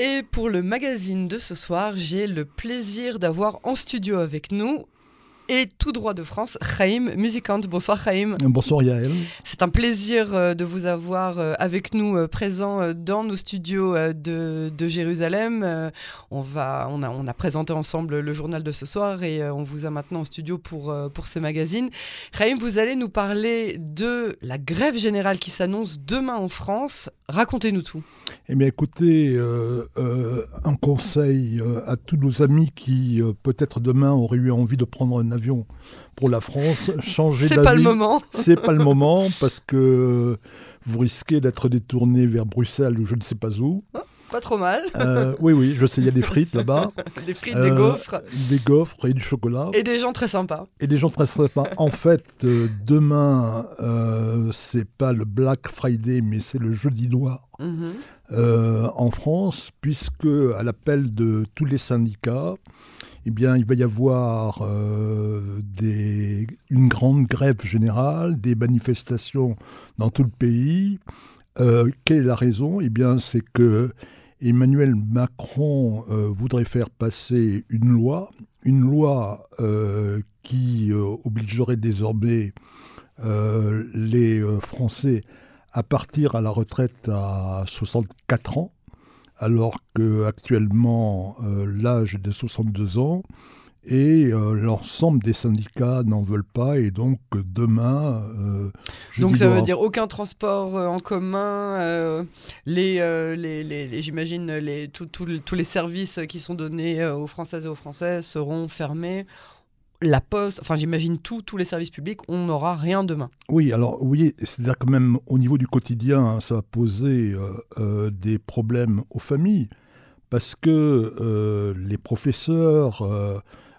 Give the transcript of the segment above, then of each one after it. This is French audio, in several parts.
Et pour le magazine de ce soir, j'ai le plaisir d'avoir en studio avec nous et tout droit de France, Chaim Musicante. Bonsoir Chaim. Bonsoir Yael. C'est un plaisir euh, de vous avoir euh, avec nous euh, présent dans nos studios de, de Jérusalem. On, va, on, a, on a présenté ensemble le journal de ce soir et on vous a maintenant en studio pour, pour ce magazine. Chaim, vous allez nous parler de la grève générale qui s'annonce demain en France. Racontez-nous tout. Eh bien écoutez, un conseil à tous nos amis qui peut-être demain auraient eu envie de prendre un pour la France, changer C'est pas le moment. C'est pas le moment parce que vous risquez d'être détourné vers Bruxelles ou je ne sais pas où. Oh, pas trop mal. Euh, oui, oui, je sais, il y a des frites là-bas. des frites, des euh, gaufres. Des gaufres et du chocolat. Et des gens très sympas. Et des gens très sympas. en fait, euh, demain, c'est pas le Black Friday, mais c'est le jeudi noir. Mhm. en France, puisque à l'appel de tous les syndicats, eh bien, il va y avoir euh, une grande grève générale, des manifestations dans tout le pays. Euh, quelle est la raison? Eh bien, c'est que Emmanuel Macron euh, voudrait faire passer une loi, une loi qui obligerait désormais les Français à partir à la retraite à 64 ans alors qu'actuellement euh, l'âge est de 62 ans et euh, l'ensemble des syndicats n'en veulent pas et donc demain... Euh, donc ça veut dire aucun transport en commun, les, les, j'imagine les, tous les services qui sont donnés aux Françaises et aux Français seront fermés la poste, enfin j'imagine tous les services publics, on n'aura rien demain. Oui, alors oui, c'est-à-dire que même au niveau du quotidien, hein, ça va poser euh, euh, des problèmes aux familles, parce que euh, les professeurs,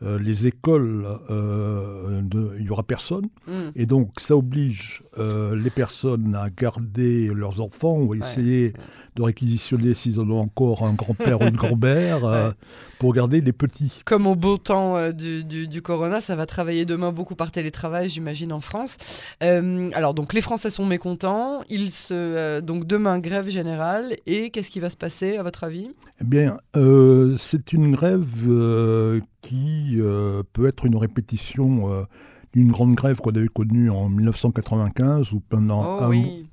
les écoles, il n'y aura personne, hmm. et donc ça oblige les personnes à garder leurs enfants ou à essayer de réquisitionner s'ils en ont encore un grand-père ou une grand-mère euh, pour garder les petits. Comme au beau temps euh, du, du, Corona, ça va travailler demain beaucoup par télétravail, j'imagine, en France. Euh, alors, donc, les Français sont mécontents. Ils se, donc, demain, grève générale. Et qu'est-ce qui va se passer, à votre avis? Eh bien, c'est une grève qui peut être une répétition d'une grande grève qu'on avait connue en 1995 ou pendant oh, un, oui.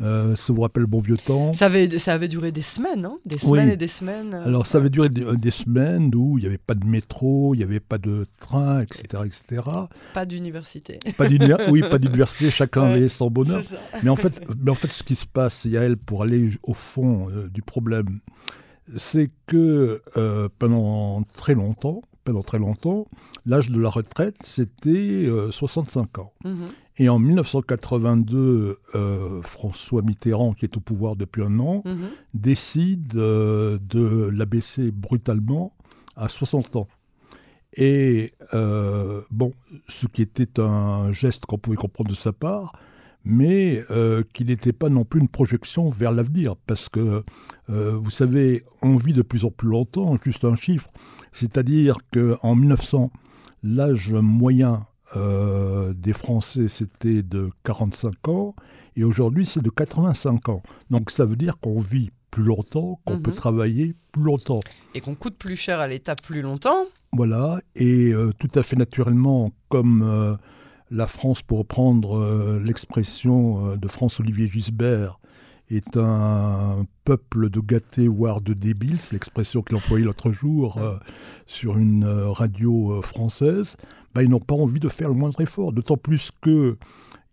Euh, ça vous rappelle bon vieux temps. Ça avait, ça avait duré des semaines, hein des semaines et des semaines. Euh, Alors ça avait duré des, semaines où il n'y avait pas de métro, il n'y avait pas de train, etc. etc. Pas d'université. Pas oui, pas d'université, chacun avait son bonheur. Mais en, fait, mais en fait, ce qui se passe, Yael, pour aller au fond euh, du problème, c'est que pendant très longtemps, pendant très longtemps, l'âge de la retraite, c'était 65 ans. Mhm. Et en 1982, euh, François Mitterrand, qui est au pouvoir depuis un an, mhm. décide euh, de l'abaisser brutalement à 60 ans. Et euh, bon, ce qui était un geste qu'on pouvait comprendre de sa part, mais qui n'était pas non plus une projection vers l'avenir, parce que, vous savez, on vit de plus en plus longtemps, juste un chiffre, c'est-à-dire qu'en 1900, l'âge moyen euh, des Français, c'était de 45 ans, et aujourd'hui, c'est de 85 ans. Donc ça veut dire qu'on vit plus longtemps, qu'on peut mhm. travailler plus longtemps. Et qu'on coûte plus cher à l'État plus longtemps. Voilà, et euh, tout à fait naturellement, comme euh, la France, pour reprendre l'expression de France-Olivier Gisbert, est un peuple de gâtés, voire de débiles, c'est l'expression qu'il employait l'autre jour sur une radio française, bah, ils n'ont pas envie de faire le moindre effort. D'autant plus que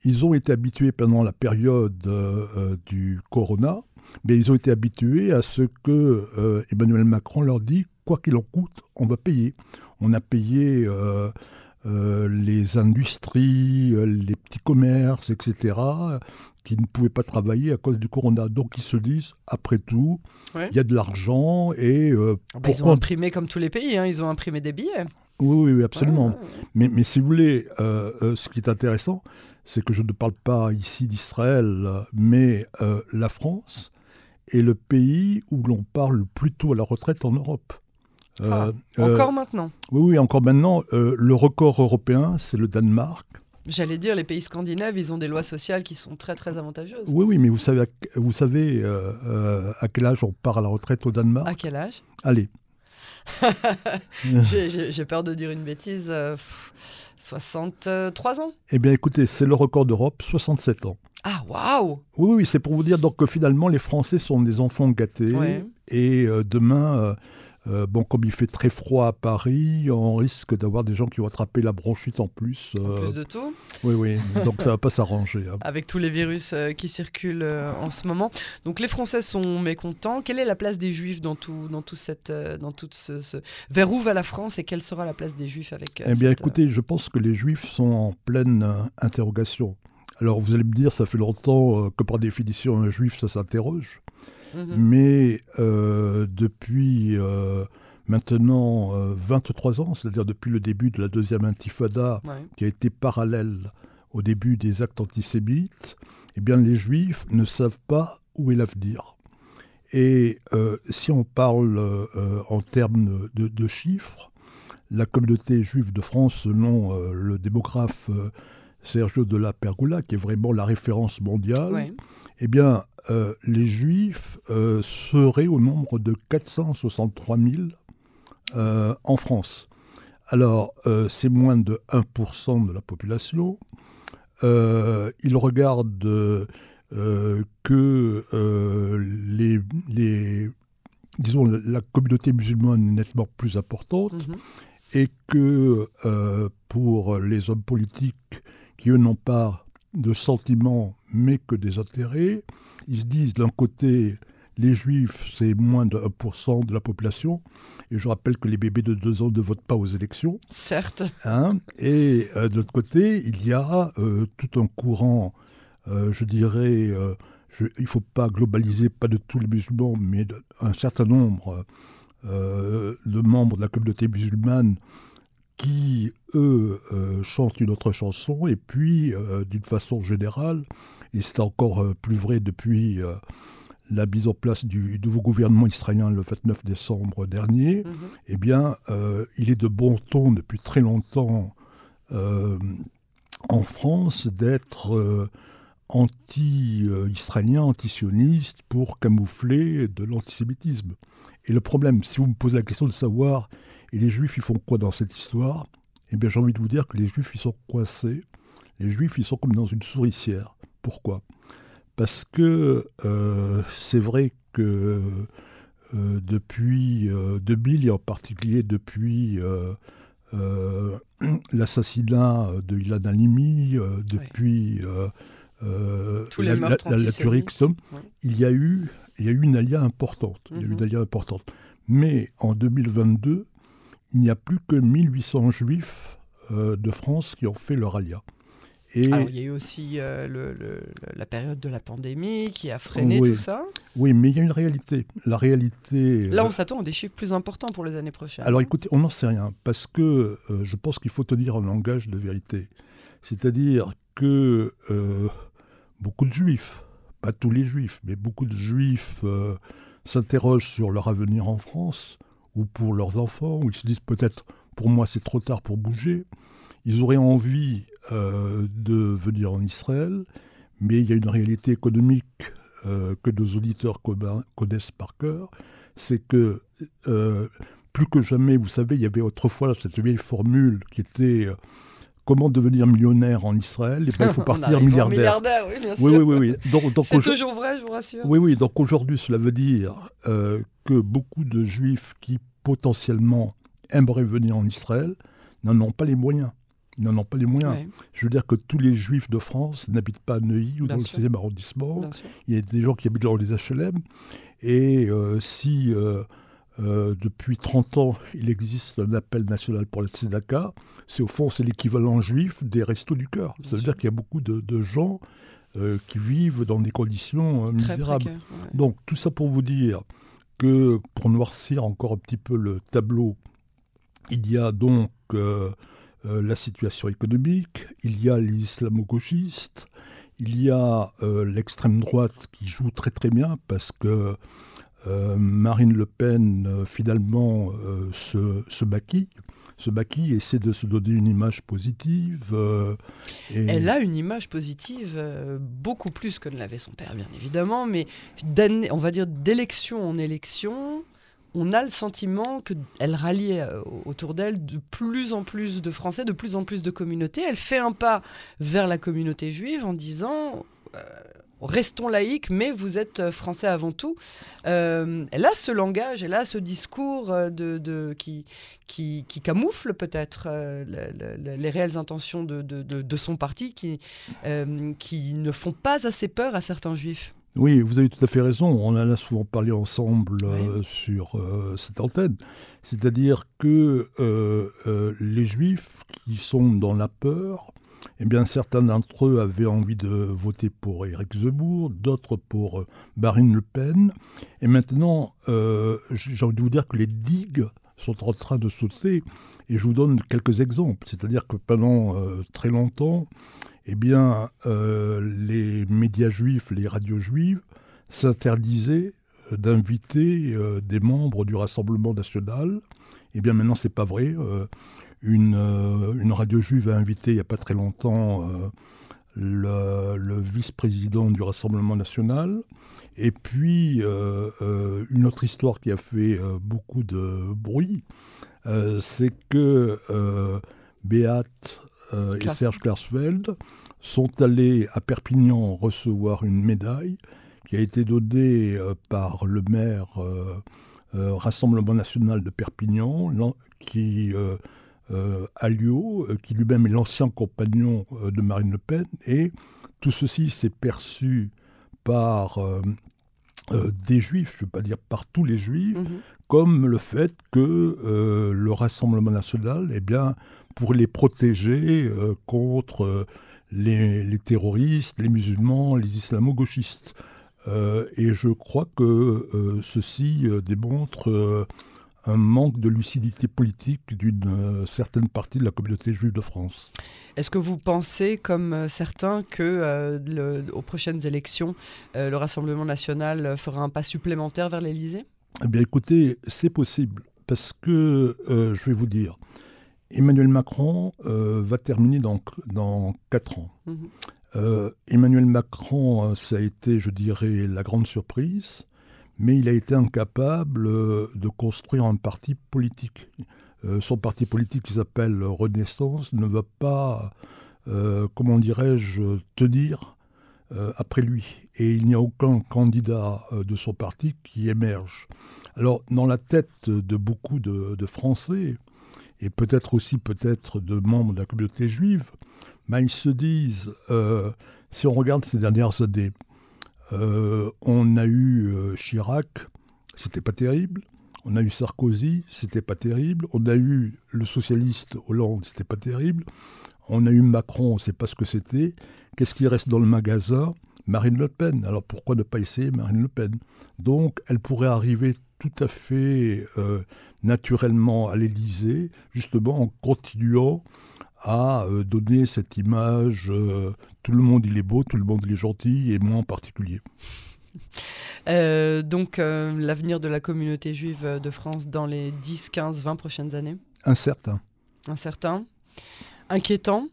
ils ont été habitués pendant la période euh, euh, du corona, mais ils ont été habitués à ce que euh, Emmanuel Macron leur dit quoi qu'il en coûte, on va payer. On a payé les industries, les petits commerces, etc., qui ne pouvaient pas travailler à cause du corona. Donc ils se disent, après tout, il y a de l'argent et... Ah bah, ils ont imprimé comme tous les pays, hein, ils ont imprimé des billets. Oui, oui, absolument. Mais, mais, si vous voulez, euh, euh, ce qui est intéressant, c'est que je ne parle pas ici d'Israël, mais euh, la France est le pays où l'on parle plutôt à la retraite en Europe. Ah, encore maintenant Oui, oui, encore maintenant. le record européen, c'est le Danemark. J'allais dire, les pays scandinaves, ils ont des lois sociales qui sont très très avantageuses. Oui, oui, mais vous savez, vous savez à quel âge on part à la retraite au Danemark? À quel âge? Allez. J'ai peur de dire une bêtise. 63 ans Eh bien, écoutez, c'est le record d'Europe, 67 ans. Ah, waouh Oui, oui, c'est pour vous dire donc que finalement, les Français sont des enfants gâtés. Et demain, euh, bon, comme il fait très froid à Paris, on risque d'avoir des gens qui vont attraper la bronchite en plus. En plus de tout Oui, oui, donc ça va pas s'arranger. Hein. Avec tous les virus euh, qui circulent euh, en ce moment. Donc les Français sont mécontents. Quelle est la place des Juifs dans tout, dans tout, cette, dans tout ce, Vers où va la France et quelle sera la place des Juifs avec Eh bien, écoutez, je pense que les Juifs sont en pleine interrogation. Alors vous allez me dire, ça fait longtemps que par définition un juif, ça s'interroge. Mhm. Mais euh, depuis euh, maintenant 23 euh, ans, c'est-à-dire depuis le début de la deuxième intifada, qui a été parallèle au début des actes antisémites, eh bien les juifs ne savent pas où est l'avenir. Et si on parle en termes de, chiffres, la communauté juive de France, selon le démographe Sergio de la Pergola, qui est vraiment la référence mondiale, eh bien, euh, les Juifs euh, seraient au nombre de 463 000 euh, en France. Alors, c'est moins de 1% de la population. ils regardent que les, disons, la communauté musulmane est nettement plus importante mhm. et que pour les hommes politiques qui, eux, n'ont pas de sentiments mais que des intérêts. Ils se disent d'un côté, les juifs, c'est moins de 1% de la population. Et je rappelle que les bébés de 2 ans ne votent pas aux élections. Certes. Hein et euh, de l'autre côté, il y a euh, tout un courant, euh, je dirais, il ne faut pas globaliser, pas de tous les musulmans, mais d'un certain nombre de membres de la communauté musulmane qui, eux, chantent une autre chanson. Et puis, d'une façon générale, et c'est encore euh, plus vrai depuis euh, la mise en place du nouveau gouvernement israélien le 29 décembre dernier, mhm. eh bien, euh, il est de bon ton depuis très longtemps en France d'être anti-israélien, anti-sioniste pour camoufler de l'antisémitisme. Et le problème, si vous me posez la question de savoir, et les juifs, ils font quoi dans cette histoire Eh bien, j'ai envie de vous dire que les juifs, ils sont coincés. Les juifs, ils sont comme dans une souricière. Pourquoi? Parce que euh, c'est vrai que euh, depuis 2000 euh, et en particulier depuis l'assassinat de Ilan Halimi, depuis la, la, il y a eu il y a eu une alia importante. Il y a eu une mhm. alia importante. Mais en 2022, il n'y a plus que 1800 juifs de France qui ont fait leur alia. Et... il y a eu aussi euh, la période de la pandémie qui a freiné tout ça. Oui, mais il y a une réalité. La réalité. Là, on euh, s'attend à des chiffres plus importants pour les années prochaines. Alors écoutez, on n'en sait rien, parce que euh, je pense qu'il faut tenir un langage de vérité. C'est-à-dire que beaucoup de juifs, pas tous les juifs, mais beaucoup de juifs s'interrogent sur leur avenir en France, ou pour leurs enfants, ou ils se disent peut-être, pour moi c'est trop tard pour bouger. Ils auraient envie euh, de venir en Israël, mais il y a une réalité économique euh, que nos auditeurs connaissent par cœur, c'est que euh, plus que jamais, vous savez, il y avait autrefois cette vieille formule qui était comment devenir millionnaire en Israël, et eh ben, il faut partir milliardaire. milliardaire. Oui, bien sûr. Oui, oui, oui. C'est toujours vrai, je vous rassure. Oui, oui. Donc aujourd'hui, cela veut dire que beaucoup de juifs qui potentiellement aimeraient venir en Israël n'en ont pas les moyens. Ils n'en ont pas les moyens. Je veux dire que tous les juifs de France n'habitent pas à Neuilly ou dans le 16e arrondissement. Il y a des gens qui habitent dans les HLM. Et euh, si euh, euh, depuis 30 ans, il existe un appel national pour le tzedaka, c'est au fond c'est l'équivalent juif des restos du cœur. Ça veut dire qu'il y a beaucoup de, gens qui vivent dans des conditions misérables. Donc tout ça pour vous dire que pour noircir encore un petit peu le tableau, il y a donc euh, la situation économique, il y a les islamo-gauchistes, il y a euh, l'extrême droite qui joue très très bien parce que Marine Le Pen finalement se, se maquille se maquille, essaie de se donner une image positive. Euh, Elle a une image positive euh, beaucoup plus que ne l'avait son père, bien évidemment, mais on va dire d'élection en élection, on a le sentiment qu'elle rallie euh, autour d'elle de plus en plus de Français, de plus en plus de communautés. Elle fait un pas vers la communauté juive en disant restons laïcs, mais vous êtes euh, français avant tout. Euh, elle a ce langage, elle a ce discours euh, de, qui, qui, camoufle peut-être les réelles intentions de, son parti, qui, qui ne font pas assez peur à certains juifs. Oui, vous avez tout à fait raison. On en a souvent parlé ensemble sur cette antenne. C'est-à-dire que les juifs qui sont dans la peur, eh bien, certains d'entre eux avaient envie de voter pour Éric Zemmour, d'autres pour euh, Marine Le Pen. Et maintenant, euh, j'ai envie de vous dire que les digues sont en train de sauter. Et je vous donne quelques exemples. C'est-à-dire que pendant euh, très longtemps, eh bien, les médias juifs, les radios juives s'interdisaient d'inviter des membres du Rassemblement national. Eh bien, maintenant, c'est pas vrai. Euh, une, radio juive a invité il n'y a pas très longtemps euh, le, vice-président du Rassemblement national. Et puis, euh, une autre histoire qui a fait beaucoup de bruit, c'est que Beat et Serge Klarsfeld sont allés à Perpignan recevoir une médaille qui a été donnée par le maire Rassemblement national de Perpignan, qui Alliot, euh, qui lui-même est l'ancien compagnon euh, de Marine Le Pen, et tout ceci s'est perçu par des juifs, je ne veux pas dire par tous les juifs, mhm. comme le fait que le Rassemblement national eh bien, pourrait les protéger contre les, les, terroristes, les musulmans, les islamo-gauchistes. et je crois que ceci démontre un manque de lucidité politique d'une euh, certaine partie de la communauté juive de France. Est-ce que vous pensez, comme euh, certains, que euh, aux prochaines élections, le Rassemblement national fera un pas supplémentaire vers l'Élysée? Eh bien, écoutez, c'est possible, parce que je vais vous dire, Emmanuel Macron va terminer dans, dans 4 ans. Mhm. Emmanuel Macron, ça a été, je dirais, la grande surprise mais il a été incapable euh, de construire un parti politique. Euh, son parti politique qui s'appelle Renaissance ne va pas, euh, comment dirais-je, tenir après lui. Et il n'y a aucun candidat de son parti qui émerge. Alors, dans la tête de beaucoup de, Français, et peut-être aussi peut-être de membres de la communauté juive, ben, ils se disent, si on regarde ces dernières années, on a eu euh, Chirac, c'était pas terrible. On a eu Sarkozy, c'était pas terrible. On a eu le socialiste Hollande, c'était pas terrible. On a eu Macron, on ne sait pas ce que c'était. Qu'est-ce qui reste dans le magasin? Marine Le Pen. Alors pourquoi ne pas essayer Marine Le Pen? Donc elle pourrait arriver tout à fait euh, naturellement à l'Élysée, justement en continuant à euh, donner cette image euh, tout le monde il est beau, tout le monde il est gentil, et moi en particulier. Euh, donc l'avenir de la communauté juive de France dans les 10, 15, 20 prochaines années? Incertain. Incertain. Inquiétant?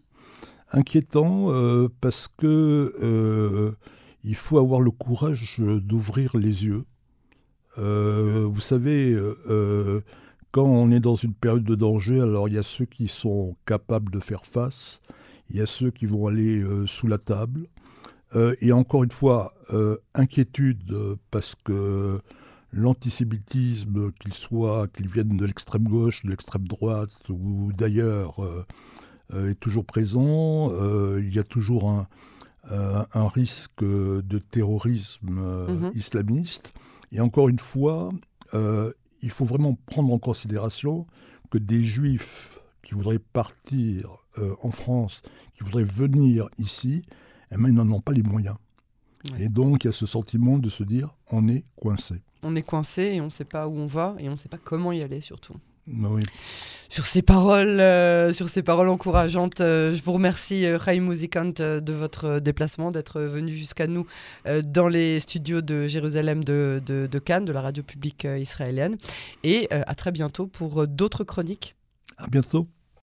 Inquiétant parce que il faut avoir le courage d'ouvrir les yeux. vous savez, quand on est dans une période de danger, alors il y a ceux qui sont capables de faire face, il y a ceux qui vont aller euh, sous la table. Euh, et encore une fois, euh, inquiétude parce que l'antisémitisme, qu'il soit, qu'il vienne de l'extrême gauche, de l'extrême droite ou d'ailleurs, est toujours présent. il y a toujours un, un risque de terrorisme mm-hmm. islamiste. Et encore une fois, il faut vraiment prendre en considération que des juifs qui voudraient partir euh, en France, qui voudraient venir ici, eh ben, ils n'en ont pas les moyens. Et donc, il y a ce sentiment de se dire, on est coincé. On est coincé et on ne sait pas où on va et on ne sait pas comment y aller surtout. Oui sur ces paroles, euh, sur ces paroles encourageantes. Euh, je vous remercie, euh, Chaim Muzikant, de votre déplacement, d'être venu jusqu'à nous dans les studios de Jérusalem de, de, Cannes, de la radio publique israélienne. Et à très bientôt pour d'autres chroniques. À bientôt.